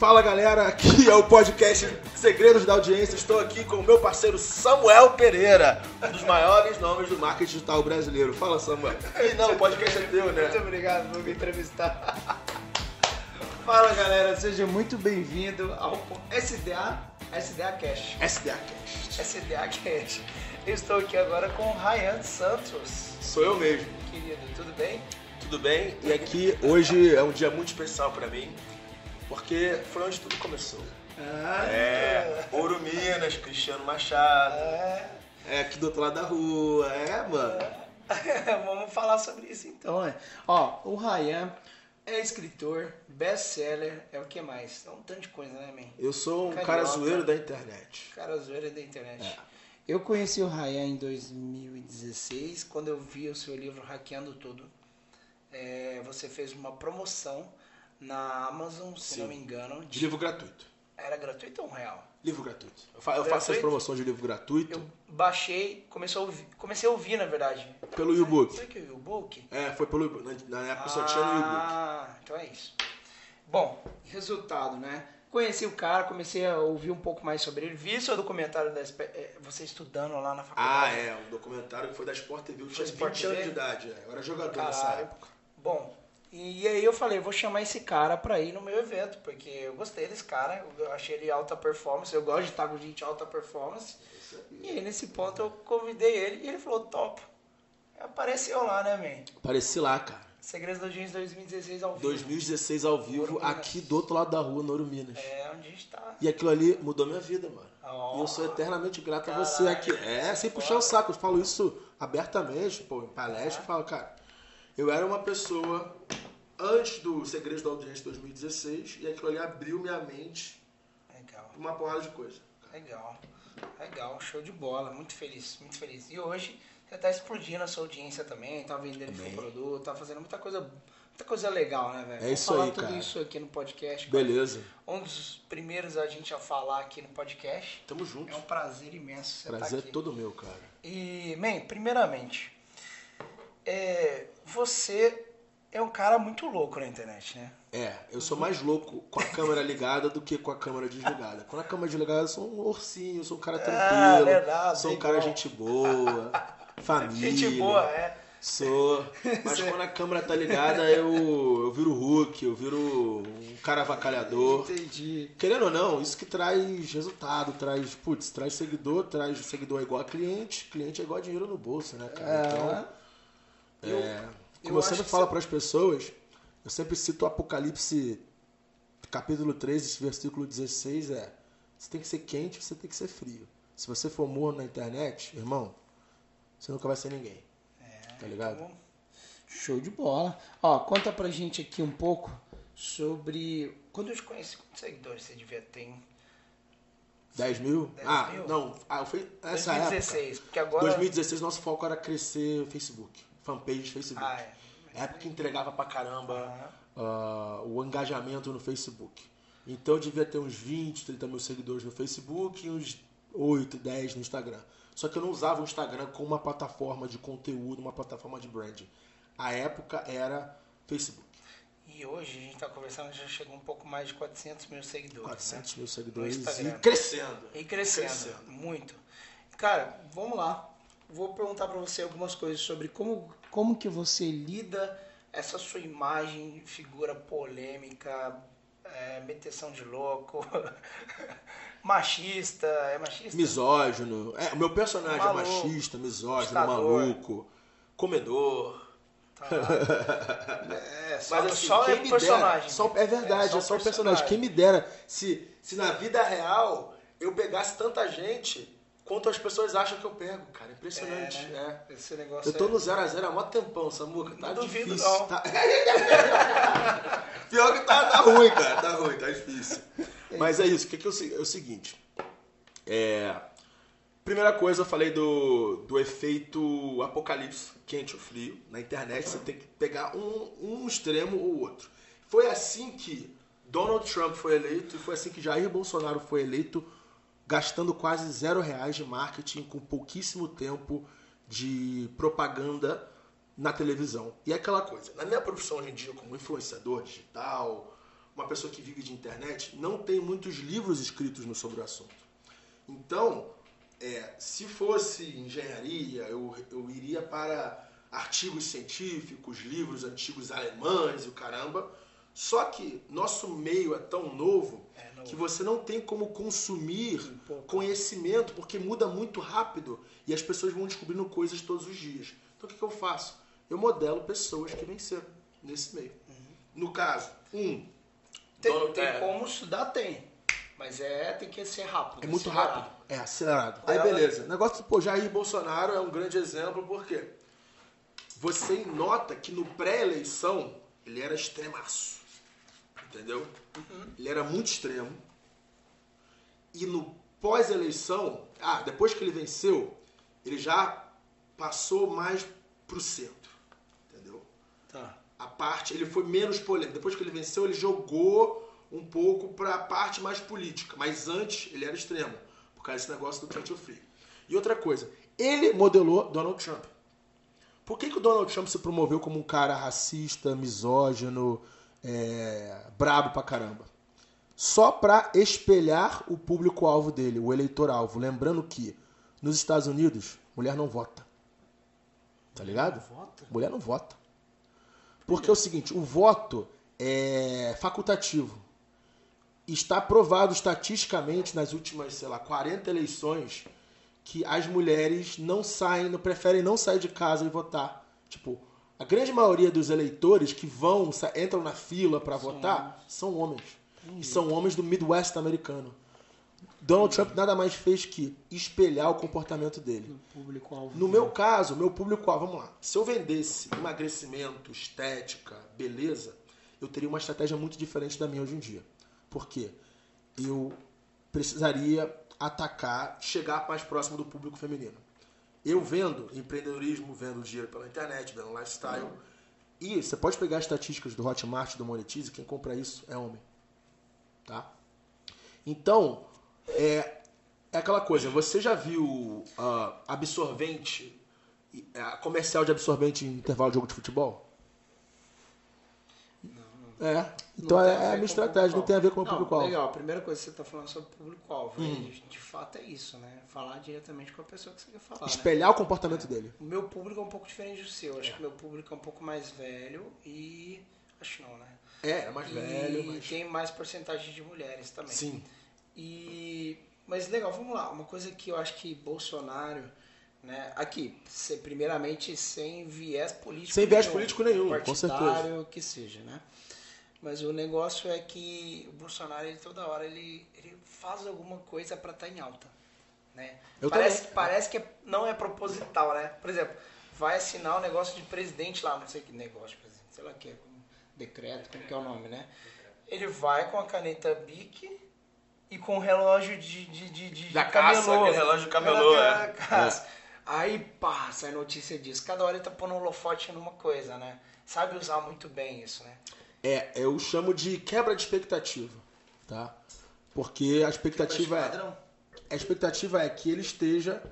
Fala galera, aqui é o podcast Segredos da Audiência. Estou aqui com o meu parceiro Samuel Pereira, um dos maiores nomes do marketing digital brasileiro. Fala Samuel. E não, o podcast é teu, né? Muito obrigado por me entrevistar. Fala galera, seja muito bem-vindo ao SDA, SDA Cash. SDA Cast. SDA Cash. Eu estou aqui agora com o Ryan Santos. Sou eu mesmo. Querido, tudo bem? Tudo bem? E aqui hoje é um dia muito especial pra mim, porque foi onde tudo começou. Ah, É, Ouro Minas, Cristiano Machado. é. É aqui do outro lado da rua, é, mano. Vamos falar sobre isso então. é. Ó, o Ryan é escritor, best-seller, é o que mais? É um tanto de coisa, né, man? Eu sou um Carioca. cara zoeiro da internet. Cara zoeira da internet. É. Eu conheci o Ryan em 2016, quando eu vi o seu livro Hackeando Tudo. É, você fez uma promoção na Amazon, se Sim. não me engano. De livro gratuito. Era gratuito ou um real? Livro gratuito. Eu, fa- eu faço as Gratuito? promoções de livro gratuito Eu baixei, comecei a ouvir, comecei a ouvir na verdade. pelo e-book. Foi que o e-book? É, foi pelo e-book. Na, época só tinha no e-book. Ah, então é isso. Bom, resultado, né? Conheci o cara, comecei a ouvir um pouco mais sobre ele. Vi seu documentário da eh, você estudando lá na Ah, faculdade. é, um documentário que foi da Sport TV. Eu tinha Sport 20 anos de idade, é. eu era jogador nessa Caralho. época. Bom, e aí eu falei, vou chamar esse cara pra ir no meu evento, porque eu gostei desse cara, eu achei ele alta performance, eu gosto de estar com gente alta performance. E aí nesse ponto eu convidei ele e ele falou, top. Apareceu lá, né, man? Apareci lá, cara. Segredos da Audiência 2016 ao vivo. 2016 ao vivo, Ouro Minas. aqui do outro lado da rua, no Ouro Minas. É onde a gente tá. E aquilo ali mudou minha vida, mano. Ó. E eu sou eternamente grato a Caralho, você aqui. É, sem puxar o saco. Eu falo isso abertamente, pô, em palestra. É. Eu falo, cara, eu era uma pessoa antes do Segredos da Audiência 2016 e aquilo ali abriu minha mente Legal. uma porrada de coisa. Legal. Legal, show de bola. Muito feliz, muito feliz. E hoje você tá explodindo a sua audiência também, tá vendendo seu produto, tá fazendo muita coisa, muita coisa legal, né, velho? É Vamos isso falar aí, tudo cara. isso aqui no podcast. Beleza. Um dos primeiros a gente a falar aqui no podcast. Tamo junto. É um prazer imenso você Prazer estar aqui. todo meu, cara. E, man, primeiramente, é, você é um cara muito louco na internet, né? É, eu sou mais louco com a câmera ligada do que com a câmera desligada. Quando a câmera desligada, eu sou um ursinho, eu sou um cara Ah, tranquilo, verdade, sou um cara bom. gente boa, família. Gente boa, é. Sou. Mas quando a câmera tá ligada, eu, eu viro Hulk, eu viro um cara avacalhador. Entendi. Querendo ou não, isso que traz resultado, traz, putz, traz seguidor, traz seguidor é igual a cliente, cliente é igual a dinheiro no bolso, né, cara? Então, Eu- é, como eu eu, sempre que falo você- para as pessoas, eu sempre cito o Apocalipse, capítulo 13, versículo 16, é você tem que ser quente, você tem que ser frio. Se você for morno na internet, irmão, você nunca vai ser ninguém. tá ligado? Então, Show de bola. Ó, conta pra gente aqui um pouco sobre. Quando eu te conheci, quantos seguidores você devia ter? em 10 mil? 10 ah, mil? não, ah, foi essa 2016, porque época. agora. 2016 nosso foco era crescer Facebook, fanpage de Facebook. Ah, é. Época que entregava pra caramba ah, o engajamento no Facebook. Então eu devia ter uns 20, 30 mil seguidores no Facebook e uns 8, 10 no Instagram. Só que eu não usava o Instagram como uma plataforma de conteúdo, uma plataforma de branding. A época era Facebook. E hoje a gente tá conversando, já chegou um pouco mais de 400 mil seguidores. 400 mil No seguidores e crescendo. Né? E crescendo, muito. Cara, vamos lá. Vou perguntar pra você algumas coisas sobre como, como que você lida essa sua imagem, figura polêmica, é, meteção de louco, machista, é machista? Misógino. É, o meu personagem Maluco. é machista, misógino, Ditador. maluco, comedor. Tá. É, só, Mas assim, só é me personagem. dera, só, é verdade, é só, o personagem. Quem me dera, se, se na vida real eu pegasse tanta gente quanto as pessoas acham que eu pego, cara. Impressionante. É, né? Esse é. negócio Eu tô é- no 0x0 há mó tempão, Samuca. Tá Não duvido, difícil. não. Tá... Pior que tá, tá ruim, cara. Tá ruim, tá difícil. Mas é isso. O que, que é o se- é o seguinte? É, Primeira coisa, eu falei do, do efeito apocalipse, quente ou frio. Na internet você tem que pegar um, um extremo ou outro. Foi assim que Donald Trump foi eleito e foi assim que Jair Bolsonaro foi eleito, gastando quase zero reais de marketing com pouquíssimo tempo de propaganda na televisão. E é aquela coisa, na minha profissão hoje em dia como influenciador digital, uma pessoa que vive de internet, não tem muitos livros escritos sobre o assunto. Então, é, se fosse engenharia, eu, eu iria para artigos científicos, livros antigos alemães e o caramba. Só que nosso meio é tão novo É, que você não tem como consumir Um conhecimento, porque muda muito rápido e as pessoas vão descobrindo coisas todos os dias. Então o que, que eu faço? Eu modelo pessoas que venceram nesse meio. No caso, um. Tem, Donald- tem é, como estudar? Tem. Mas é, tem que ser rápido. É muito acelerado. rápido. É acelerado. Aí beleza. Negócio, pô, Jair Bolsonaro é um grande exemplo, porque você nota que no pré-eleição ele era extremaço. Entendeu? Ele era muito extremo. E no pós-eleição, ah, depois que ele venceu, ele já passou mais pro centro. Entendeu? Tá. a parte, ele foi menos polêmico. Depois que ele venceu, ele jogou um pouco para a parte mais política, mas antes ele era extremo, por causa desse negócio do Churchill Free. E outra coisa, ele modelou Donald Trump. Por que, que o Donald Trump se promoveu como um cara racista, misógino, é, brabo pra caramba? Só pra espelhar o público-alvo dele, o eleitor-alvo. Lembrando que nos Estados Unidos, mulher não vota. Tá ligado? Vota? Mulher não vota. Porque é o seguinte, o voto é facultativo. Está provado estatisticamente nas últimas, sei lá, 40 eleições que as mulheres não saem, não preferem não sair de casa e votar. Tipo, a grande maioria dos eleitores que vão, entram na fila para votar, são homens. E são homens do Midwest americano. Donald Trump nada mais fez que espelhar o comportamento dele. No meu caso, meu público-alvo, vamos lá. Se eu vendesse emagrecimento, estética, beleza, eu teria uma estratégia muito diferente da minha hoje em dia. Por quê? Eu precisaria atacar, chegar mais próximo do público feminino. Eu vendo empreendedorismo, vendo dinheiro pela internet, vendo lifestyle. E você pode pegar as estatísticas do Hotmart, do Monetize, quem compra isso é homem. Tá? Então, é, é aquela coisa, você já viu ah, absorvente, ah, comercial de absorvente em intervalo de jogo de futebol? É, então é, ver é a minha o estratégia, não tem a ver com o público-alvo. Legal, a primeira coisa que você está falando sobre o público-alvo. Hum. né? De, fato é isso, né? Falar diretamente com a pessoa que você quer falar. né? Espelhar o comportamento dele. O meu público é um pouco diferente do seu. Acho que meu público é um pouco mais velho e. Acho não, né? É, é mais e velho, mas... tem mais porcentagem de mulheres também. Sim. E mas legal, vamos lá. Uma coisa que eu acho que Bolsonaro, né? Aqui, primeiramente sem viés político. Sem viés nenhum, político nenhum, com partidário, que seja, né? Mas o negócio é que o Bolsonaro, ele, toda hora, ele, ele faz alguma coisa para estar em alta, né? Eu parece, também. parece que é- não é proposital, né? Por exemplo, vai assinar um negócio de presidente lá, não sei que negócio de presidente, sei lá o que é, um decreto, como que é o nome, né? Ele vai com a caneta Bic e com o relógio de, de, de, de Da caça, camelô. aquele relógio de camelô, é. caça. Aí, pá, sai notícia disso. Cada hora ele tá pondo um holofote numa coisa, né? Sabe usar muito bem isso, né? É, eu chamo de quebra de expectativa, tá? Porque a expectativa é... A expectativa é que ele esteja,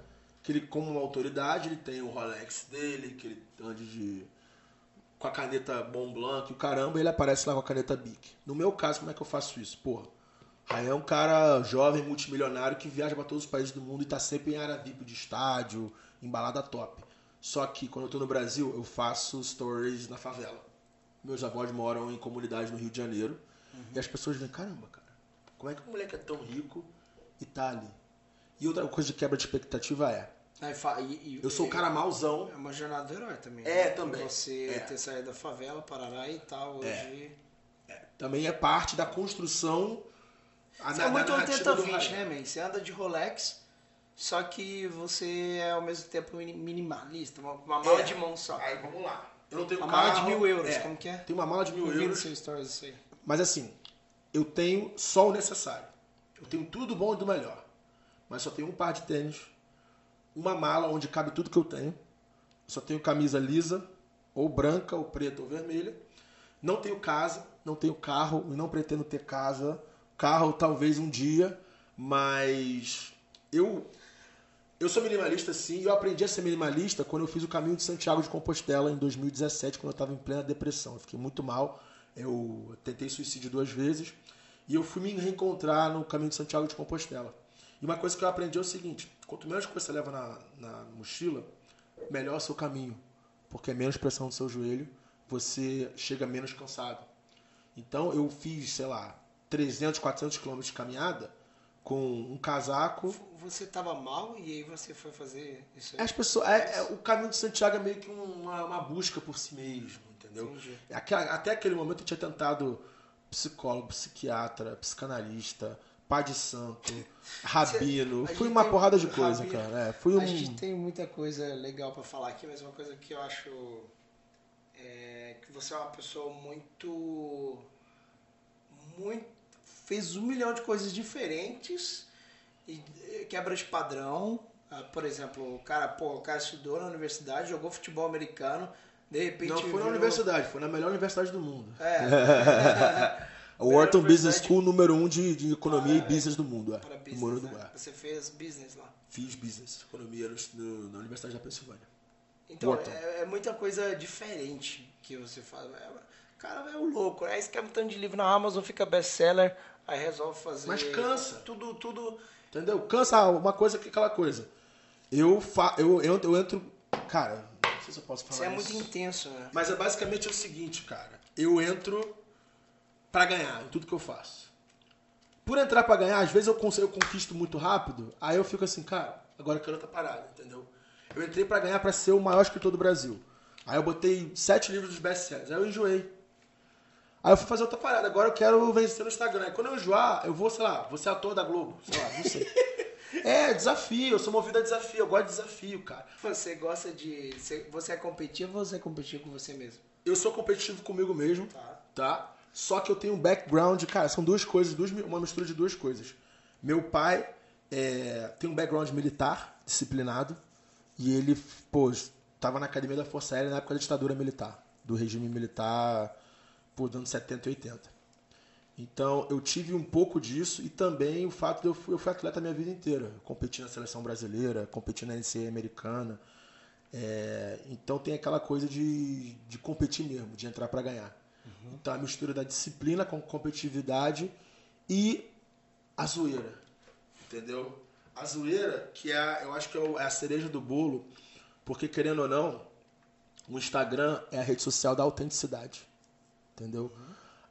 que ele como uma autoridade, ele tenha o Rolex dele, que ele ande de com a caneta Mont Blanc, e o caramba, ele aparece lá com a caneta Bic. No meu caso, como é que eu faço isso? Porra, aí é um cara jovem, multimilionário, que viaja para todos os países do mundo e tá sempre em área VIP de estádio, em balada top. Só que quando eu tô no Brasil, eu faço stories na favela. Meus avós moram em comunidade no Rio de Janeiro. E as pessoas veem, caramba, cara, como é que um moleque é tão rico e tá ali? E outra coisa de quebra de expectativa é, e- e- eu sou o cara mauzão, É uma jornada do herói também. É, né? também. Você É. ter saído da favela, Parará e tal, hoje... também é parte da construção a, Você na- é muito narrativa do 80-20, Rael. né, man? Você anda de Rolex, só que você é ao mesmo tempo mini- minimalista, uma, uma mala É. de mão só. Aí vamos lá. Eu não tenho Uma carro. mala de mil euros, é, como que é? Tem uma mala de mil Eu euros. stories isso aí. Mas assim, eu tenho só o necessário. Eu tenho tudo do bom e do melhor. Mas só tenho um par de tênis, uma mala onde cabe tudo que eu tenho. Só tenho camisa lisa, ou branca, ou preta, ou vermelha. Não tenho casa, não tenho carro e não pretendo ter casa. Carro talvez um dia, mas eu eu sou minimalista sim, e eu aprendi a ser minimalista quando eu fiz o caminho de Santiago de Compostela em 2017, quando eu estava em plena depressão. Eu fiquei muito mal. Eu tentei suicídio duas vezes e eu fui me reencontrar no caminho de Santiago de Compostela. E uma coisa que eu aprendi é o seguinte: quanto menos coisa você leva na, na mochila, melhor é o seu caminho. Porque é menos pressão no seu joelho, você chega menos cansado. Então eu fiz, sei lá, 300, 400 quilômetros de caminhada com um casaco. Você estava mal e aí você foi fazer isso aí? As pessoas, é, é, o caminho de Santiago é meio que uma, uma busca por si mesmo, entendeu? Até, até aquele momento eu tinha tentado psicólogo, psiquiatra, psicanalista, pai de santo, rabino. Fui uma porrada de coisa, rabino. cara. É, fui um... A gente tem muita coisa legal para falar aqui, mas uma coisa que eu acho é que você é uma pessoa muito muito fez um milhão de coisas diferentes e quebra de padrão. Ah, por exemplo, o cara, pô, o cara estudou na universidade, jogou futebol americano, de repente. Não foi na universidade, foi na melhor universidade do mundo. É. o Wharton Business School número um de, de economia ah, e business do mundo. É. Para business, né? Você fez business lá? Fiz business, economia no, na Universidade da Pensilvânia. Então, é, é, muita coisa diferente que você faz. É, cara, é o louco, né? Aí escreve um tanto de livro na Amazon, fica best-seller, aí resolve fazer... Mas cansa. Tudo, tudo... Entendeu? Cansa uma coisa que aquela coisa. Eu, fa... eu, eu, eu entro... Cara, não sei se eu posso falar Você é muito intenso, né? Mas é basicamente o seguinte, cara. Eu entro para ganhar em tudo que eu faço. Por entrar para ganhar, às vezes eu, consigo, eu conquisto muito rápido, aí eu fico assim, cara, agora eu quero estar parado, entendeu? Eu entrei para ganhar para ser o maior escritor do Brasil. Aí eu botei sete livros dos best-sellers, aí eu enjoei. Aí eu fui fazer outra parada. Agora eu quero vencer no Instagram. Aí quando eu enjoar, eu vou, sei lá, vou ser ator da Globo. Sei lá, não sei. é, desafio. Eu sou movido a desafio. Eu gosto de desafio, cara. Você gosta de. Você é competitivo ou você é competitivo com você mesmo? Eu sou competitivo comigo mesmo. Tá. tá? Só que eu tenho um background, cara, são duas coisas, duas, uma mistura de duas coisas. Meu pai é, tem um background militar, disciplinado, e ele, pô, estava na academia da Força Aérea na época da ditadura militar, do regime militar por anos 70 e 80. Então eu tive um pouco disso e também o fato de eu fui, eu fui atleta a minha vida inteira. Eu competi na seleção brasileira, competi na NCAA americana. É, então tem aquela coisa de, de competir mesmo, de entrar para ganhar. Uhum. Então a mistura da disciplina com competitividade e a zoeira. Entendeu? A zoeira, que é, eu acho que é, é a cereja do bolo, porque querendo ou não, o Instagram é a rede social da autenticidade entendeu?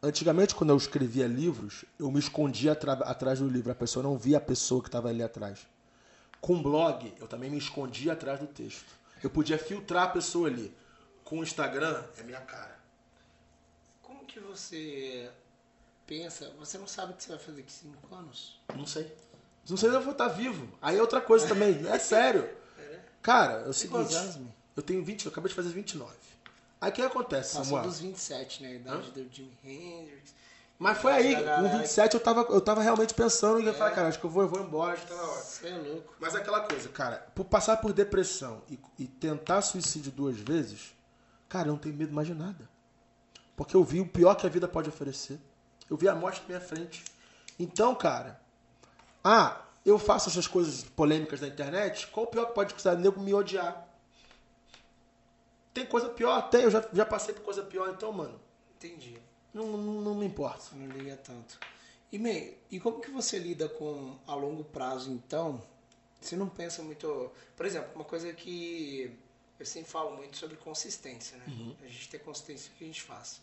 Antigamente, quando eu escrevia livros, eu me escondia atrás do livro, a pessoa não via a pessoa que estava ali atrás. Com blog, eu também me escondia atrás do texto. Eu podia filtrar a pessoa ali. Com o Instagram, é minha cara. Como que você pensa? Você não sabe o que você vai fazer com 5 anos? Não sei. Não sei se eu vou estar vivo. Aí é outra coisa também. É sério. É. Cara, é o seguinte. Eu tenho 20, eu acabei de fazer 29. Aí o que acontece, Passou Samuel? dos 27, né? A idade Hã? do Jimi Hendrix. Mas foi aí, com 27 eu tava, eu tava realmente pensando e ia é. falar, cara, acho que eu vou, eu vou embora, acho que tá na hora. Você é louco. Mas é aquela coisa, cara, por passar por depressão e, e tentar suicídio duas vezes, cara, eu não tenho medo mais de nada. Porque eu vi o pior que a vida pode oferecer. Eu vi a morte na minha frente. Então, cara, ah, eu faço essas coisas polêmicas na internet, qual o pior que pode acontecer? O nego me odiar. Tem coisa pior? Tem, eu já, já passei por coisa pior, então, mano. Entendi. Não, não, não me importa. Não liga tanto. E, meio, e como que você lida com a longo prazo, então? Você não pensa muito. Por exemplo, uma coisa que eu sempre falo muito sobre consistência, né? Uhum. A gente tem consistência no que a gente faz.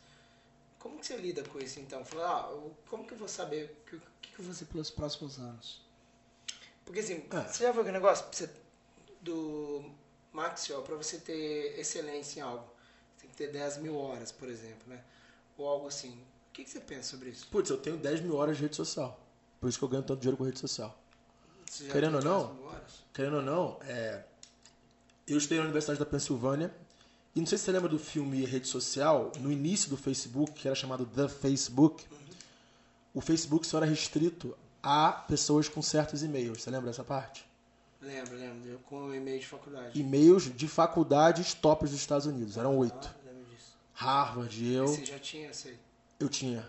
Como que você lida com isso, então? Fala, ah, como que eu vou saber o que, que, que eu vou fazer pelos próximos anos? Porque assim, é. você já viu aquele negócio você, Maxwell, para você ter excelência em algo, tem que ter 10 mil horas, por exemplo, né? Ou algo assim. O que, que você pensa sobre isso? Putz, eu tenho 10 mil horas de rede social. Por isso que eu ganho tanto dinheiro com rede social. Querendo ou não, querendo ou não, é, eu estudei na Universidade da Pensilvânia e não sei se você lembra do filme Rede Social, no início do Facebook, que era chamado The Facebook, uhum. o Facebook só era restrito a pessoas com certos e-mails. Você lembra dessa parte? Lembro, lembro. Com e-mail de faculdade. E-mails de faculdades tops dos Estados Unidos. Eram oito. Ah, lembro disso. Harvard, eu. Você já tinha, sei. Eu tinha.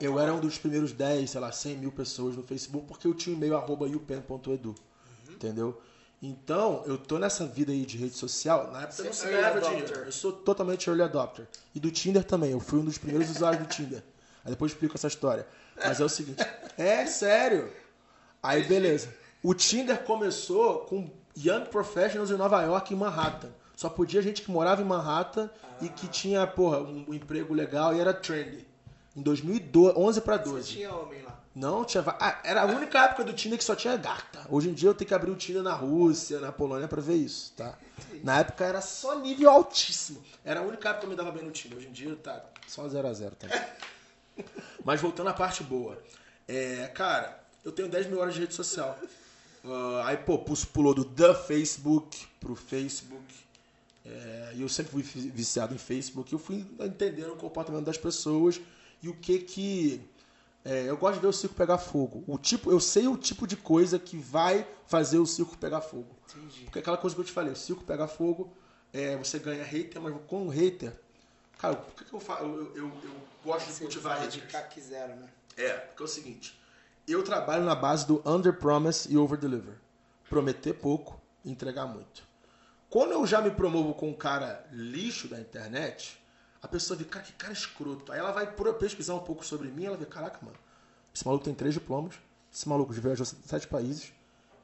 Eu era um dos primeiros 10, sei lá, 100 mil pessoas no Facebook, porque eu tinha e-mail arroba upen.edu. Uhum. Entendeu? Então, eu tô nessa vida aí de rede social. Na época Você não se é adopter. dinheiro. Eu sou totalmente early adopter. E do Tinder também. Eu fui um dos primeiros usuários do Tinder. Aí depois eu explico essa história. Mas é o seguinte. É sério. Aí, beleza. O Tinder começou com Young Professionals em Nova York, em Manhattan. Só podia gente que morava em Manhattan e que tinha, porra, um, um emprego legal e era trendy. Em 2011 pra 12. Tinha homem lá. Não, tinha. Ah, era a única época do Tinder que só tinha gata. Hoje em dia eu tenho que abrir o Tinder na Rússia, na Polônia pra ver isso, tá? Na época era só nível altíssimo. Era a única época que eu me dava bem no Tinder. Hoje em dia tá só 0 a 0 tá? Mas voltando à parte boa. É, cara, eu tenho 10 mil horas de rede social. Ah, aí, pô, pulou do The Facebook pro Facebook. É, eu sempre fui vi- viciado em Facebook. Eu fui entendendo o comportamento das pessoas e o que que. é, eu gosto de ver o circo pegar fogo. O tipo, eu sei o tipo de coisa que vai fazer o circo pegar fogo. Entendi. Porque é aquela coisa que eu te falei, o circo pegar fogo, é, você ganha hater, mas com um hater. Cara, por que, que eu, fa- eu, eu, eu, gosto de Você cultivar fala de zero, né? É, porque é o seguinte, eu trabalho na base do under promise e over deliver. Prometer pouco entregar muito. Quando eu já me promovo com um cara lixo da internet, a pessoa vê, cara, que cara escroto. Aí ela vai pesquisar um pouco sobre mim, ela vê, caraca, mano, esse maluco tem três diplomas, esse maluco viajou sete países,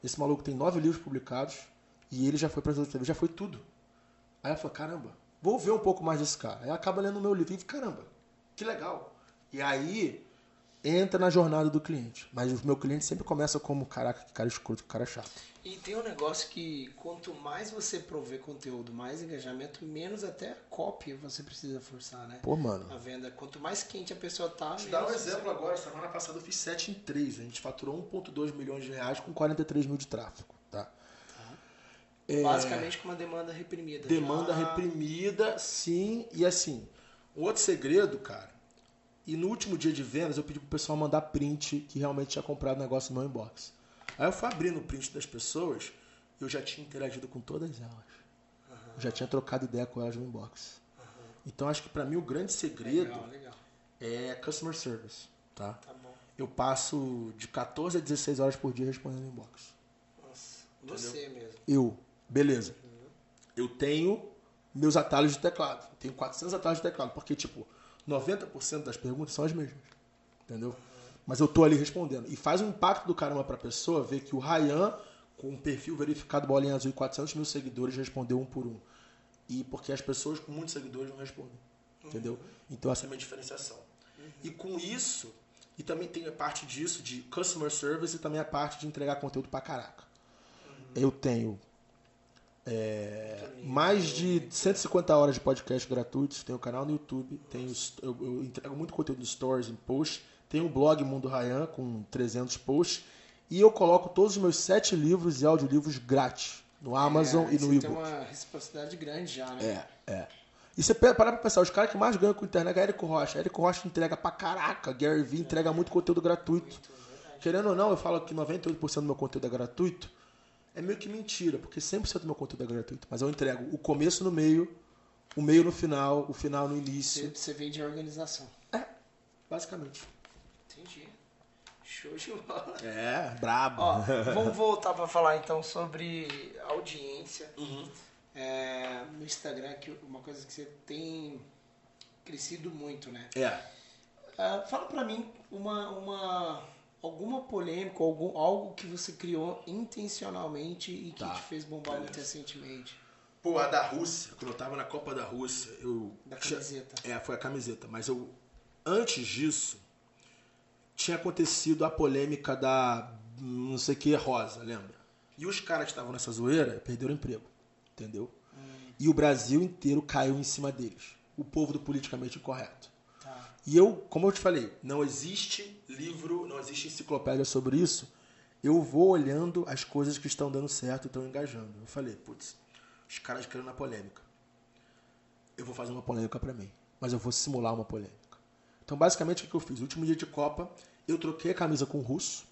esse maluco tem nove livros publicados e ele já foi de TV, já foi tudo. Aí ela fala, caramba, vou ver um pouco mais desse cara. Aí ela acaba lendo o meu livro e fica, caramba, que legal. E aí entra na jornada do cliente. Mas o meu cliente sempre começa como, caraca, que cara escroto, que cara chato. E tem um negócio que quanto mais você prover conteúdo, mais engajamento, menos até copy você precisa forçar, né? Pô, mano. A venda. Quanto mais quente a pessoa tá, Vou te dar um menos você- exemplo agora. Semana passada eu fiz 7 em 3. A gente faturou 1,2 milhões de reais com 43 mil de tráfego. Tá? É, Basicamente com uma demanda reprimida. Demanda Já- reprimida, sim. E assim, outro segredo, cara. E no último dia de vendas, eu pedi pro pessoal mandar print que realmente tinha comprado o negócio no meu inbox. Aí eu fui abrindo o print das pessoas e eu já tinha interagido com todas elas. Eu já tinha trocado ideia com elas no inbox. Então acho que pra mim o grande segredo Legal, legal. é customer service, tá? Tá bom. Eu passo de 14 a 16 horas por dia respondendo inbox. Nossa, você mesmo. Eu, beleza. Eu tenho meus atalhos de teclado. Tenho 400 atalhos de teclado, porque, tipo, 90% das perguntas são as mesmas. Entendeu? Mas eu tô ali respondendo. E faz um impacto do caramba pra pessoa ver que o Ryan, com um perfil verificado bolinha azul e 400 mil seguidores, respondeu um por um. E porque as pessoas com muitos seguidores não respondem. Entendeu? Então essa é a minha diferenciação. E com isso, e também tem a parte disso de customer service e também a parte de entregar conteúdo pra caraca. Eu tenho é, mais de 150 horas de podcast gratuitos, tenho canal no YouTube, tenho, eu, eu entrego muito conteúdo em stories, em posts, tenho um blog Mundo Rayan com 300 posts e eu coloco todos os meus sete livros e audiolivros grátis no Amazon É, e no você e-book. tem uma reciprocidade grande já, né? É, é. E você parar pra pensar, os caras que mais ganham com internet é Érico Rocha. Érico Rocha entrega pra caraca. Gary Vee entrega muito conteúdo gratuito. Querendo ou não, eu falo que 98% do meu conteúdo é gratuito. É meio que mentira, porque 100% do meu conteúdo é gratuito. Mas eu entrego o começo no meio, o meio no final, o final no Você, início. você vende a organização. Basicamente. Entendi. Show de bola. É, brabo. Ó, vamos voltar para falar então sobre audiência. Uhum. É, no Instagram, que uma coisa que você tem crescido muito, né? É. Ah, fala pra mim uma, uma alguma polêmica, algum, algo que você criou intencionalmente e que Tá. te fez bombar Beleza. muito recentemente. Pô, a da Rússia, quando eu tava na Copa da Rússia, eu. Da tinha- camiseta. É, foi a camiseta. Mas eu. Antes disso, tinha acontecido a polêmica da não sei que rosa, lembra? E os caras que estavam nessa zoeira perderam o emprego. Entendeu? E o Brasil inteiro caiu em cima deles. O povo do politicamente incorreto. E eu, como eu te falei, não existe livro, não existe enciclopédia sobre isso. Eu vou olhando as coisas que estão dando certo e estão engajando. Eu falei, putz, os caras querendo a polêmica. Eu vou fazer uma polêmica pra mim, mas eu vou simular uma polêmica. Então, basicamente, o que eu fiz? No último dia de Copa, eu troquei a camisa com o russo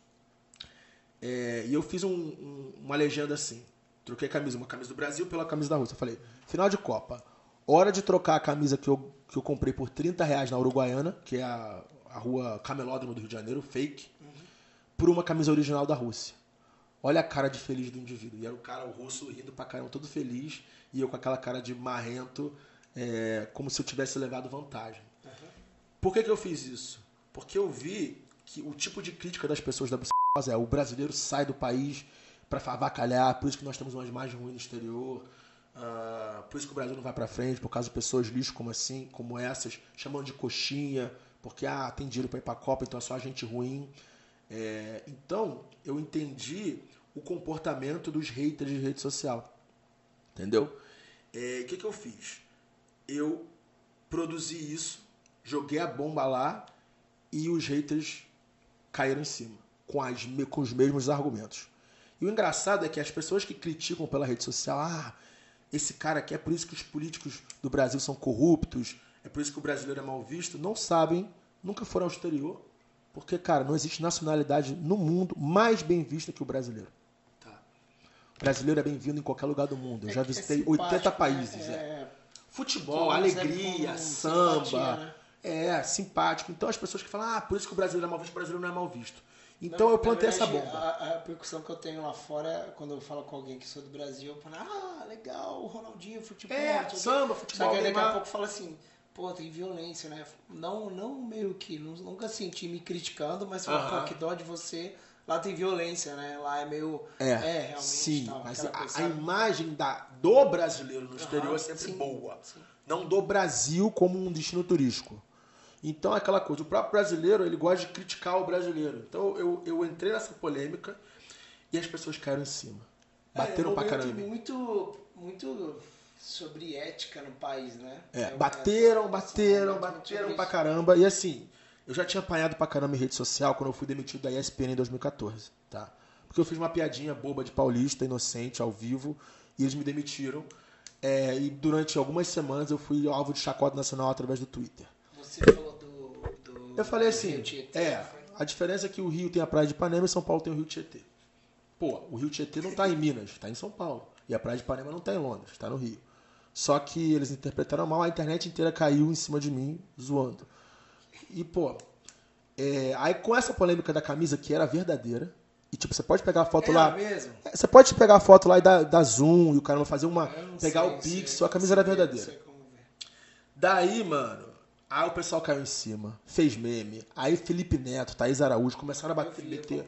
é, e eu fiz um- um- uma legenda assim. Troquei a camisa, uma camisa do Brasil pela camisa da Rússia. Eu falei, final de Copa, hora de trocar a camisa que eu, que eu comprei por 30 reais na Uruguaiana, que é a, a rua Camelódromo do Rio de Janeiro, fake, por uma camisa original da Rússia. Olha a cara de feliz do indivíduo. E era o cara, o russo, rindo pra caramba, todo feliz. E eu com aquela cara de marrento, é, como se eu tivesse levado vantagem. Por que, que eu fiz isso? Porque eu vi que o tipo de crítica das pessoas da é o brasileiro sai do país para avacalhar, por isso que nós temos umas imagens ruins no exterior, uh, por isso que o Brasil não vai para frente, por causa de pessoas lixo como assim, como essas, chamando de coxinha, porque ah, tem dinheiro para ir para a Copa, então é só gente ruim. É, então, eu entendi o comportamento dos haters de rede social. Entendeu? O é, que, que eu fiz? Eu produzi isso, joguei a bomba lá e os haters caíram em cima, com, as, com os mesmos argumentos. E o engraçado é que as pessoas que criticam pela rede social, ah, esse cara aqui é por isso que os políticos do Brasil são corruptos, é por isso que o brasileiro é mal visto, não sabem, nunca foram ao exterior, porque, cara, não existe nacionalidade no mundo mais bem vista que o brasileiro. Tá. O brasileiro é bem-vindo em qualquer lugar do mundo. Eu é já visitei é 80 países. Né? É. Futebol, alegria, samba. Né? É, simpático. Então as pessoas que falam, ah, por isso que o brasileiro é mal visto, o brasileiro não é mal visto. Então não, eu plantei verdade, essa bomba. A, a, percussão que eu tenho lá fora, quando eu falo com alguém que sou do Brasil, eu falo, ah, legal, o Ronaldinho, futebol. É, samba, futebol. Só que daqui a pouco fala assim, pô, tem violência, né? Não, não meio que, nunca senti me criticando, mas fala, uh -huh. pô, que dó de você. Lá tem violência, né? Lá é meio. É, é realmente. Sim, tal, mas a, a, imagem da, do brasileiro no uh -huh, exterior é sempre sim, boa. Sim. Não do Brasil como um destino turístico. Então é aquela coisa, o próprio brasileiro ele gosta de criticar o brasileiro. Então eu, eu entrei nessa polêmica e as pessoas caíram em cima. É, Bateram é, pra caramba. Muito, muito sobre ética no país, né? É, é bateram, bateram, bateram pra caramba. E assim, eu já tinha apanhado pra caramba em rede social quando eu fui demitido da ESPN em 2014, tá? Porque eu fiz uma piadinha boba de paulista, inocente, ao vivo, e eles me demitiram. É, e durante algumas semanas eu fui alvo de chacota nacional através do Twitter. Você falou do. do eu falei assim: é, a diferença é que o Rio tem a praia de Ipanema e São Paulo tem o Rio Tietê. Pô, o Rio Tietê não está em Minas, está em São Paulo. E a praia de Ipanema não está em Londres, está no Rio. Só que eles interpretaram mal, a internet inteira caiu em cima de mim, zoando. E, pô, é, aí com essa polêmica da camisa, que era verdadeira, e tipo, você pode pegar a foto é lá. Mesmo? É, você pode pegar a foto lá e dar, dar zoom e o cara vai fazer uma. Pegar sei, o pixel, a camisa sei, era verdadeira. Daí, mano, aí o pessoal caiu em cima, fez meme. Aí Felipe Neto, Thaís Araújo começaram a bater, meter,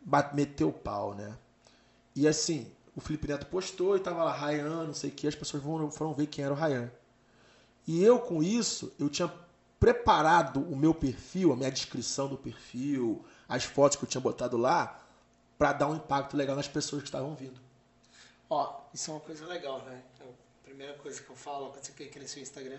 bater, meter o pau, né? E assim, o Felipe Neto postou e tava lá, Ryan, não sei o que, as pessoas foram, foram ver quem era o Ryan. E eu, com isso, eu tinha preparado o meu perfil, a minha descrição do perfil, as fotos que eu tinha botado lá, para dar um impacto legal nas pessoas que estavam vindo. Ó, isso é uma coisa legal, né? Então, a primeira coisa que eu falo quando você quer crescer o Instagram,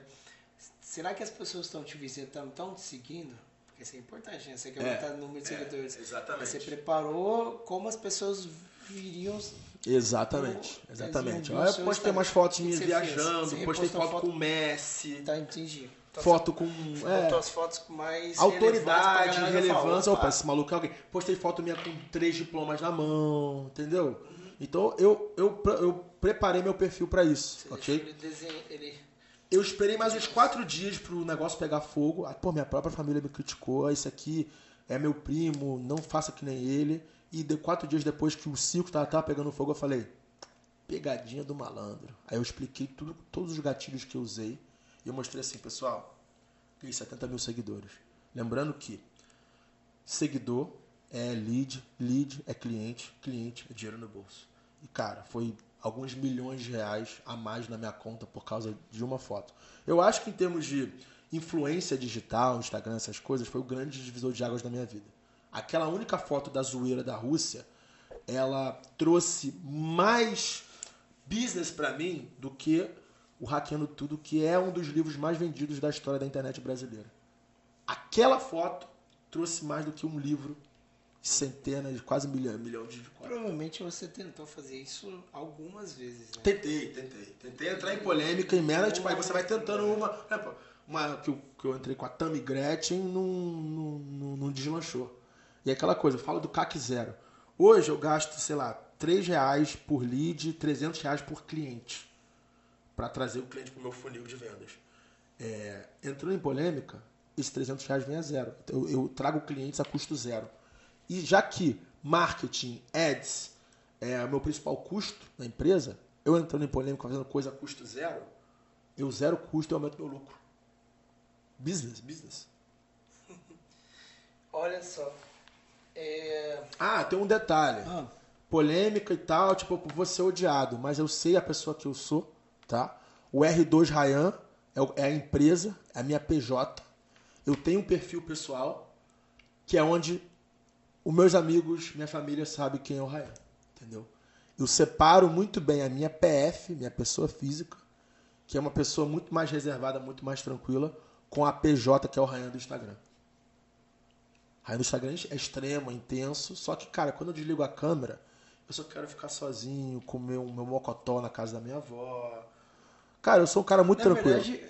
será que as pessoas estão te visitando, estão te seguindo? Porque isso é importante, né? Você quer é, aumentar o número de é, seguidores. Exatamente. Você preparou como as pessoas viriam Exatamente, exatamente. Olha, eu postei umas fotos minhas viajando, postei foto, foto, com o Messi. Tá, entendi. Então, foto com. É, as fotos com mais. Autoridade, relevância. Opa, esse maluco é alguém. Postei foto minha com três diplomas na mão, entendeu? Uhum. Então eu, eu, eu preparei meu perfil para isso, Você ok? Ele desenha, ele... Eu esperei mais uns quatro dias pro negócio pegar fogo. Ah, pô, minha própria família me criticou. Ah, esse aqui é meu primo, não faça que nem ele. E de quatro dias depois que o circo tava, tava pegando fogo, eu falei, pegadinha do malandro. Aí eu expliquei tudo, todos os gatilhos que eu usei. E eu mostrei assim, pessoal, tem 70 mil seguidores. Lembrando que seguidor é lead, lead é cliente, cliente é dinheiro no bolso. E cara, foi alguns milhões de reais a mais na minha conta por causa de uma foto. Eu acho que em termos de influência digital, Instagram, essas coisas, foi o grande divisor de águas da minha vida aquela única foto da zoeira da Rússia, ela trouxe mais business para mim do que o Hackeando Tudo, que é um dos livros mais vendidos da história da internet brasileira. Aquela foto trouxe mais do que um livro centenas, quase milhão, milhão de Provavelmente você tentou fazer isso algumas vezes. Né? Tentei, tentei. Tentei entrar em polêmica, em mera, tipo, aí você vai tentando uma. Uma que eu, que eu entrei com a Tammy Gretchen, não, não, não, não deslanchou. E é aquela coisa, eu falo do CAC zero. Hoje eu gasto, sei lá, 3 reais por lead, 300 reais por cliente para trazer o cliente para o meu funil de vendas. É, entrando em polêmica, esses 300 reais vem a zero. Eu, eu trago clientes a custo zero. E já que marketing, ads, é o meu principal custo na empresa, eu entrando em polêmica, fazendo coisa a custo zero, eu zero custo e aumento meu lucro. Business, business. Olha só. É... Ah, tem um detalhe. Ah. Polêmica e tal, tipo, eu vou ser odiado, mas eu sei a pessoa que eu sou, tá? O R2 Ryan é é a empresa, é a minha PJ. Eu tenho um perfil pessoal, que é onde os meus amigos, minha família sabe quem é o Ryan, entendeu? Eu separo muito bem a minha PF, minha pessoa física, que é uma pessoa muito mais reservada, muito mais tranquila, com a PJ, que é o Ryan do Instagram. Aí no Instagram é extremo, é intenso. Só que, cara, quando eu desligo a câmera, eu só quero ficar sozinho, comer o meu mocotó na casa da minha avó. Cara, eu sou um cara muito Na tranquilo. verdade,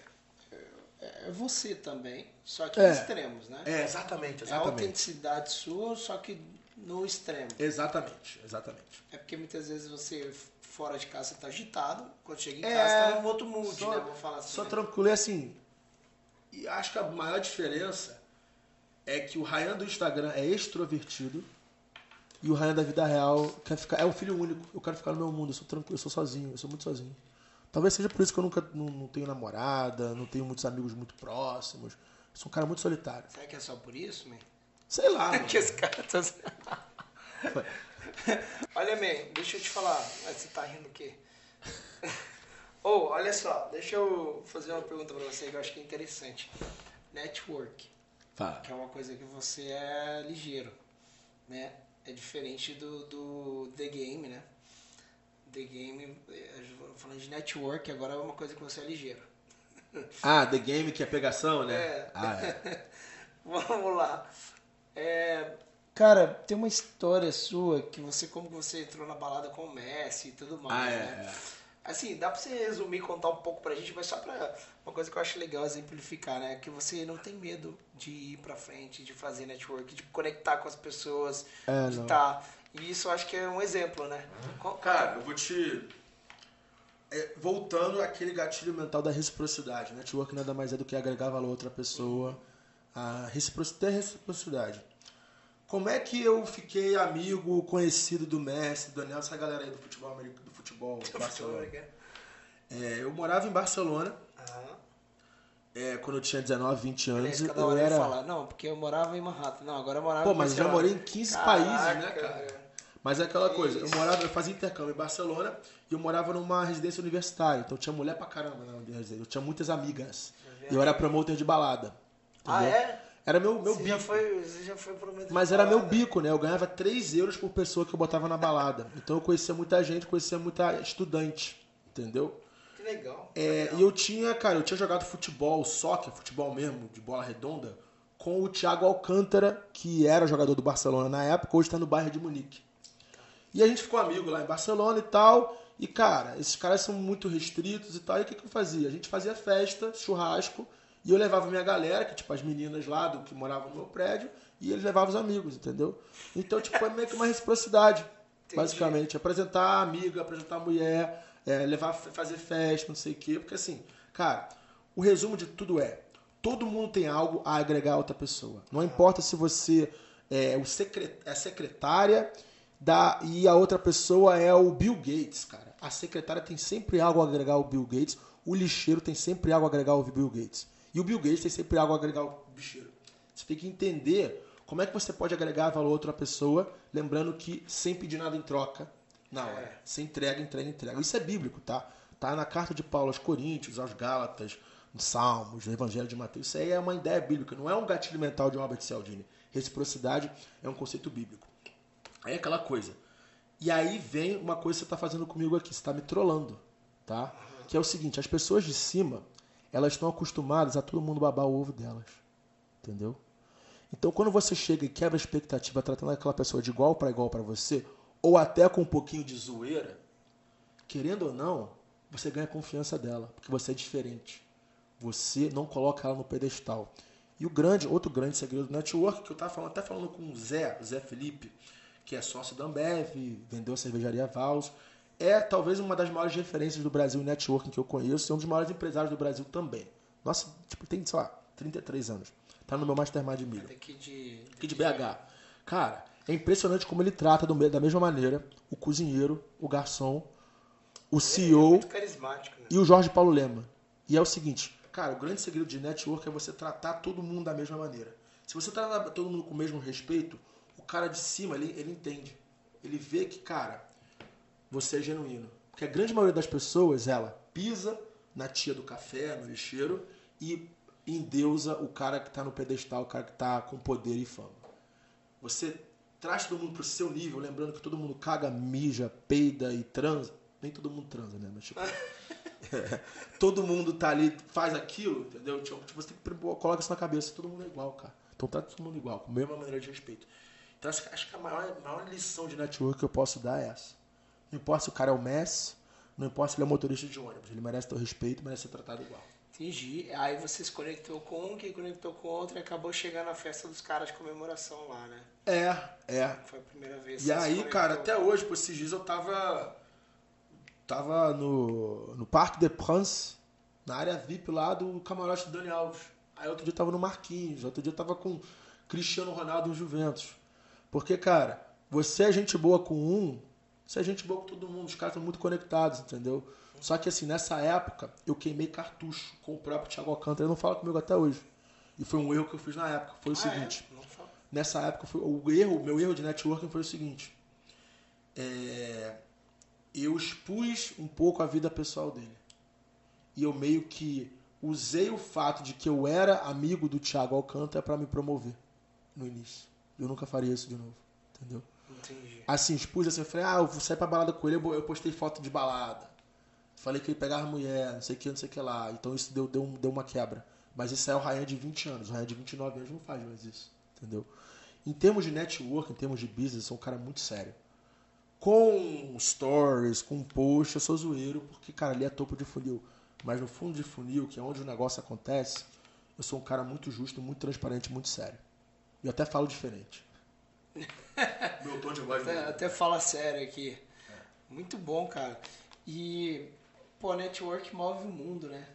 é você também, só que É. em extremos, né? É, exatamente, É a exatamente. autenticidade sua, só que no extremo. Exatamente, exatamente. É porque muitas vezes você, fora de casa, você tá agitado. Quando chega em É, casa, tá num outro mood, só- né? Vou falar assim. Sou né? tranquilo e assim. E acho que a maior diferença é que o Ryan do Instagram é extrovertido e o Ryan da vida real quer ficar. É o filho único. Eu quero ficar no meu mundo. Eu sou tranquilo, eu sou sozinho, eu sou muito sozinho. Talvez seja por isso que eu nunca não, não tenho namorada, não tenho muitos amigos muito próximos. Sou um cara muito solitário. Será que é só por isso, man? Sei lá. que esse cara tá... olha, man, deixa eu te falar. Você tá rindo o quê? Ô, olha só, deixa eu fazer uma pergunta pra você que eu acho que é interessante. Network, Fala. que é uma coisa que você é ligeiro, né? É diferente do, do The Game, né? The Game, eh, falando de network, agora é uma coisa que você é ligeiro. Ah, The Game que é pegação, né? É. Ah, é. Vamos lá. É, cara, tem uma história sua que você, como você entrou na balada com o Messi e tudo mais, Ah, é, né? Assim, dá pra você resumir, contar um pouco pra gente, mas só pra uma coisa que eu acho legal exemplificar, né? Que você não tem medo de ir pra frente, de fazer network, de conectar com as pessoas, É, de estar. E isso eu acho que é um exemplo, né? Qual- Cara, eu vou te. é, voltando àquele gatilho mental da reciprocidade. Network nada mais é do que agregar valor a outra pessoa. A reciprocidade, ter reciprocidade. Como é que eu fiquei amigo, conhecido do Messi, do Daniel, essa galera aí do futebol americano, do futebol, Barcelona? É, eu morava em Barcelona Aham. é, quando eu tinha 19, 20 anos. Eu era... ele fala, não, porque eu morava em Manhattan. Não, agora eu morava Pô, mas eu já morei em 15 Caraca, países, né, cara? Mas é aquela Que coisa, eu morava, eu fazia intercâmbio em Barcelona e eu morava numa residência universitária, então tinha mulher pra caramba na residência, eu tinha muitas amigas. E eu era promotor de balada. Ah, entendeu? é? Era meu, meu você, bico. já foi, você já foi prometendo. Mas era meu bico, né? Eu ganhava 3 euros por pessoa que eu botava na balada. Então eu conhecia muita gente, conhecia muita estudante, entendeu? Que legal. É, legal. e eu tinha, cara, eu tinha jogado futebol, soccer, futebol mesmo, de bola redonda, com o Thiago Alcântara, que era jogador do Barcelona na época, hoje está no bairro de Munique. E a gente ficou amigo lá em Barcelona e tal. E, cara, esses caras são muito restritos e tal. E o que, que eu fazia? A gente fazia festa, churrasco, e eu levava minha galera, que tipo as meninas lá do que moravam no meu prédio, e eles levavam os amigos, entendeu? Então, tipo, é meio que uma reciprocidade, basicamente. Apresentar amiga, apresentar mulher, é, levar, fazer festa, não sei o quê. Porque assim, cara, o resumo de tudo é: todo mundo tem algo a agregar a outra pessoa. Não importa se você é, o secre- é a secretária da, e a outra pessoa é o Bill Gates, cara. A secretária tem sempre algo a agregar ao Bill Gates, o lixeiro tem sempre algo a agregar ao Bill Gates. E o Bill Gates tem sempre algo a agregar ao bicheiro. Você tem que entender como é que você pode agregar valor a outra pessoa, lembrando que sem pedir nada em troca, na hora. É. Você entrega, entrega, entrega. Isso é bíblico, tá? Tá na carta de Paulo aos Coríntios, aos Gálatas, nos Salmos, no Evangelho de Mateus. Isso aí é uma ideia bíblica, não é um gatilho mental de Robert Cialdini. Reciprocidade é um conceito bíblico. Aí é aquela coisa. E aí vem uma coisa que você está fazendo comigo aqui, você está me trollando, tá? Que é o seguinte, as pessoas de cima, elas estão acostumadas a todo mundo babar o ovo delas, entendeu? Então quando você chega e quebra a expectativa tratando aquela pessoa de igual para igual para você, ou até com um pouquinho de zoeira, querendo ou não, você ganha a confiança dela, porque você é diferente. Você não coloca ela no pedestal. E o grande, outro grande segredo do network, que eu estava falando, até falando com o Zé, o Zé Felipe, que é sócio da Ambev, vendeu a cervejaria Vals, é talvez uma das maiores referências do Brasil em networking que eu conheço, e um dos maiores empresários do Brasil também. Nossa, tipo, tem, sei lá, 33 anos. Tá no meu Mastermind de milho Daqui de. aqui de BH. Cara, É impressionante como ele trata do da mesma maneira o cozinheiro, o garçom, o CEO carismático, né? e o Jorge Paulo Lema. E é o seguinte, cara, o grande segredo de network é você tratar todo mundo da mesma maneira. Se você tratar todo mundo com o mesmo respeito, cara de cima, ele, ele entende. Ele vê que, cara, você é genuíno. Porque a grande maioria das pessoas, ela pisa na tia do café, no lixeiro, e endeusa o cara que tá no pedestal, o cara que tá com poder e fama. Você traz todo mundo pro seu nível, lembrando que todo mundo caga, mija, peida e transa. Nem todo mundo transa, né? Mas tipo. é, todo mundo tá ali, faz aquilo, entendeu? Tipo, você tem que coloca isso na cabeça, todo mundo é igual, cara. Então trata todo mundo igual, com a mesma maneira de respeito. Então acho, que- acho que a maior, maior lição de network que eu posso dar é essa. Não importa se o cara é o Messi, não importa se ele é motorista de ônibus, ele merece teu respeito, merece ser tratado igual. Entendi. Aí você se conectou com um, que conectou com outro e acabou chegando na festa dos caras de comemoração lá, né? É, é. Foi a primeira vez. E aí, cara, até hoje, por esses dias eu tava. Tava no, no Parque de France, na área VIP lá do camarote do Dani Alves. Aí outro dia eu tava no Marquinhos, outro dia eu tava com Cristiano Ronaldo no Juventus. Porque, cara, você é gente boa com um, você é gente boa com todo mundo, os caras estão muito conectados, entendeu? Só que assim, nessa época, eu queimei cartucho com o próprio Thiago Alcântara, ele não fala comigo até hoje. E foi um erro que eu fiz na época. Foi o Ah, seguinte É? Não fala. nessa época foi, o erro, meu erro de networking foi o seguinte. É, eu expus um pouco a vida pessoal dele. E eu meio que usei o fato de que eu era amigo do Thiago Alcântara para me promover no início. Eu nunca faria isso de novo, entendeu? Entendi. Assim, expus assim, eu falei, ah, eu vou sair pra balada com ele, eu postei foto de balada. Falei que ele pegava mulher, não sei o que, não sei o que lá. Então isso deu, deu, deu uma quebra. Mas isso é o Ryan de 20 anos. O Ryan de 29 anos não faz mais isso, entendeu? Em termos de network, em termos de business, eu sou um cara muito sério. Com stories, com post, eu sou zoeiro, porque, cara, ali é topo de funil. Mas no fundo de funil, que é onde o negócio acontece, eu sou um cara muito justo, muito transparente, muito sério. E eu até falo diferente. Meu tom de voz Até, até fala sério aqui. Muito bom, cara. E, pô, network move o mundo, né?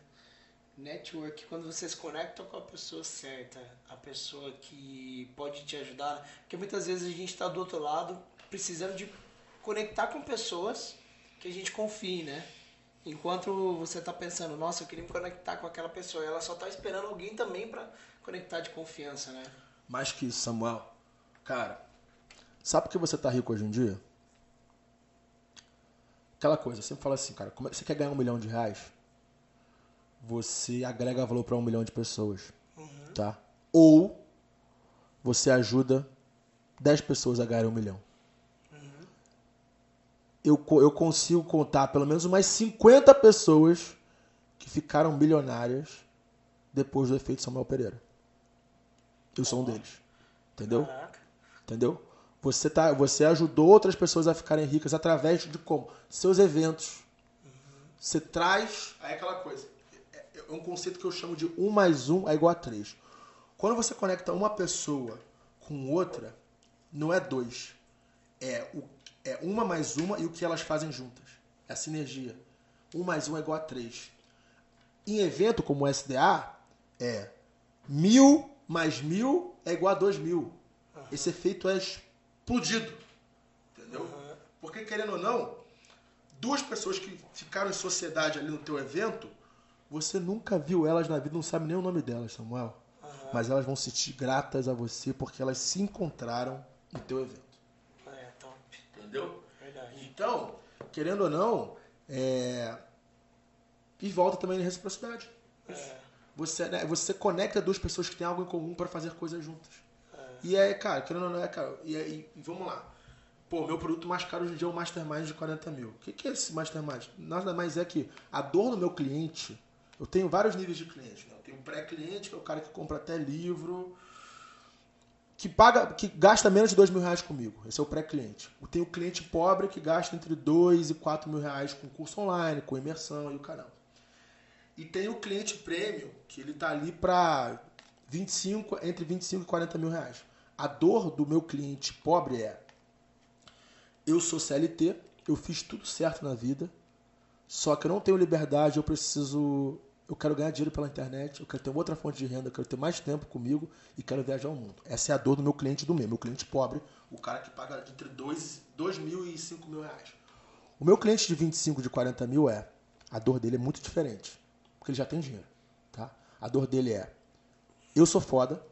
Network, quando você se conecta com a pessoa certa, a pessoa que pode te ajudar, né? porque muitas vezes a gente está do outro lado precisando de conectar com pessoas que a gente confie, né? Enquanto você tá pensando, nossa, eu queria me conectar com aquela pessoa, ela só tá esperando alguém também para conectar de confiança, né? Mais que isso, Samuel. Cara, sabe por que você tá rico hoje em dia? Aquela coisa, eu sempre falo assim, cara, como é que você quer ganhar um milhão de reais? Você agrega valor para um milhão de pessoas, tá? Ou você ajuda 10 pessoas a ganhar um milhão. Eu, co- eu consigo contar pelo menos umas 50 pessoas que ficaram bilionárias depois do efeito Samuel Pereira. Eu sou um deles. Entendeu? Caraca. Entendeu? Você, tá, você ajudou outras pessoas a ficarem ricas através de como? Seus eventos. Você traz. Aí é aquela coisa. É, é um conceito que eu chamo de 1 mais 1 é igual a 3. Quando você conecta uma pessoa com outra, não é dois. É, o, é uma mais uma e o que elas fazem juntas. É a sinergia. 1 mais 1 é igual a 3. Em evento como o SDA, é mil mais mil é igual a dois mil. Esse efeito é explodido. Entendeu? Porque, querendo ou não, duas pessoas que ficaram em sociedade ali no teu evento, você nunca viu elas na vida, não sabe nem o nome delas, Samuel. Mas elas vão se sentir gratas a você porque elas se encontraram no teu evento. É, top. Entendeu? Verdade. Então, querendo ou não, é... e volta também na reciprocidade. É. Você, né, você conecta duas pessoas que têm algo em comum para fazer coisas juntas. E aí, cara, querendo ou não, é, cara, e aí, e vamos lá. Pô, meu produto mais caro hoje em dia é o Mastermind de 40 mil. O que, que é esse Mastermind? Nada mais é que a dor do meu cliente. Eu tenho vários níveis de cliente. Né? Eu tenho um pré-cliente, que é o cara que compra até livro, que paga, que gasta menos de dois mil reais comigo. Esse é o pré-cliente. Eu tenho o cliente pobre que gasta entre dois e quatro mil reais com curso online, com imersão e o caramba. E tem o cliente prêmio, que ele tá ali para 25, entre 25 e 40 mil reais. A dor do meu cliente pobre é: eu sou CLT, eu fiz tudo certo na vida, só que eu não tenho liberdade, eu preciso eu quero ganhar dinheiro pela internet, eu quero ter outra fonte de renda, eu quero ter mais tempo comigo e quero viajar o mundo. Essa é a dor do meu cliente do meu, meu cliente pobre, o cara que paga entre 2, 2 mil e 5 mil reais. O meu cliente de 25, de 40 mil é, a dor dele é muito diferente, porque ele já tem dinheiro, tá? A dor dele é, eu sou foda,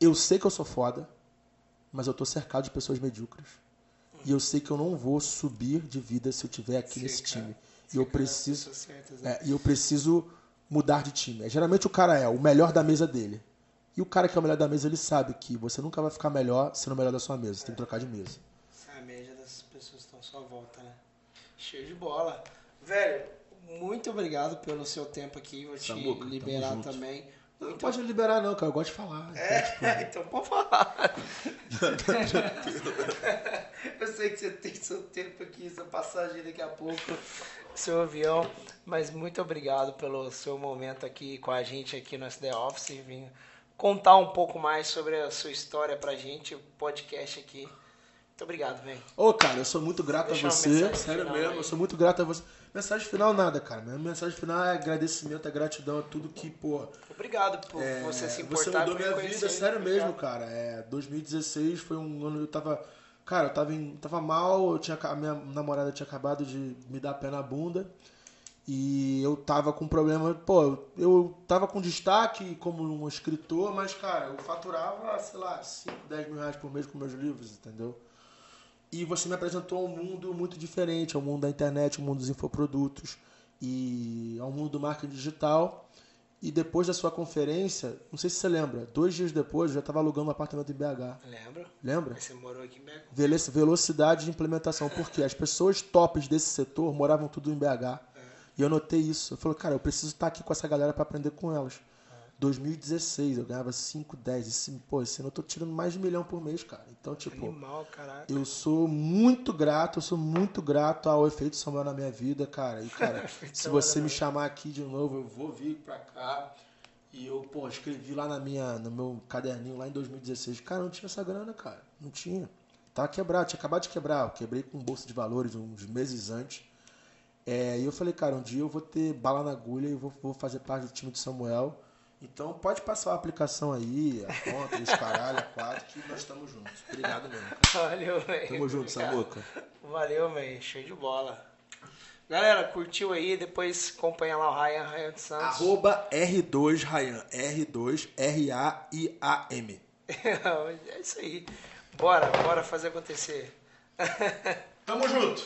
eu sei que eu sou foda, mas eu tô cercado de pessoas medíocres. E eu sei que eu não vou subir de vida se eu tiver aqui Sim, nesse cara. time. E eu preciso certas, né? é, e eu preciso mudar de time. É, geralmente o cara é o melhor da mesa dele. E o cara que é o melhor da mesa, ele sabe que você nunca vai ficar melhor sendo o melhor da sua mesa. Você tem que trocar de mesa. É a média das pessoas estão à sua volta, né? Show de bola. Velho, muito obrigado pelo seu tempo aqui. Vou te Samuca, liberar também. Não pode liberar, não, cara. Eu gosto de falar. É, então pode falar. Eu sei que você tem seu tempo aqui, sua passagem daqui a pouco, seu avião, mas muito obrigado pelo seu momento aqui com a gente aqui no SD Office, vim contar um pouco mais sobre a sua história pra gente, o podcast aqui. Muito obrigado, velho. Ô, cara, eu sou muito grato Deixa a você. Sério mesmo, aí. eu sou muito grato a você. Mensagem final, nada, cara. Minha mensagem final é agradecimento, é gratidão, é tudo que, pô. Obrigado por É, você se você importar mudou por me minha vida, sério Obrigado. mesmo, cara. É, 2016 foi um ano que eu tava. Cara, eu tava, em- tava mal, eu tinha, a minha namorada tinha acabado de me dar pé na bunda. E eu tava com problema. Pô, eu tava com destaque como um escritor, mas, cara, eu faturava, sei lá, 5, 10 mil reais por mês com meus livros, entendeu? E você me apresentou um mundo muito diferente, ao mundo da internet, ao mundo dos infoprodutos e ao mundo do marketing digital. E depois da sua conferência, não sei se você lembra, dois dias depois eu já estava alugando um apartamento em BH. Lembro? Lembra? Mas Você morou aqui em? Velo- Velocidade de implementação. Porque as pessoas tops desse setor moravam tudo em BH. E eu notei isso. Eu falei, cara, eu preciso estar aqui com essa galera para aprender com elas. 2016, eu ganhava 5, 10. Esse, pô, esse ano eu tô tirando mais de um milhão por mês, cara. Então, tipo, Animal, eu sou muito grato, eu sou muito grato ao efeito Samuel na minha vida, cara. E, cara, se você me chamar aqui de novo, eu vou vir pra cá. E eu, pô, escrevi lá na minha, no meu caderninho lá em 2016. Cara, não tinha essa grana, cara. Não tinha. Tava quebrado, tinha acabado de quebrar. Eu quebrei com bolsa de valores uns meses antes. É, e eu falei, cara, um dia eu vou ter bala na agulha e vou, vou fazer parte do time do Samuel. Então pode passar a aplicação aí, a conta, os caralho, a quatro, que nós estamos juntos. Obrigado mesmo. Valeu, velho. Tamo junto, Samuca. Valeu, velho. Show de bola. Galera, curtiu aí? Depois acompanha lá o Ryan, Ryan de Santos. Arroba R2 Ryan. R2 R-A-I-A-M. é isso aí. Bora, bora fazer acontecer. Tamo junto.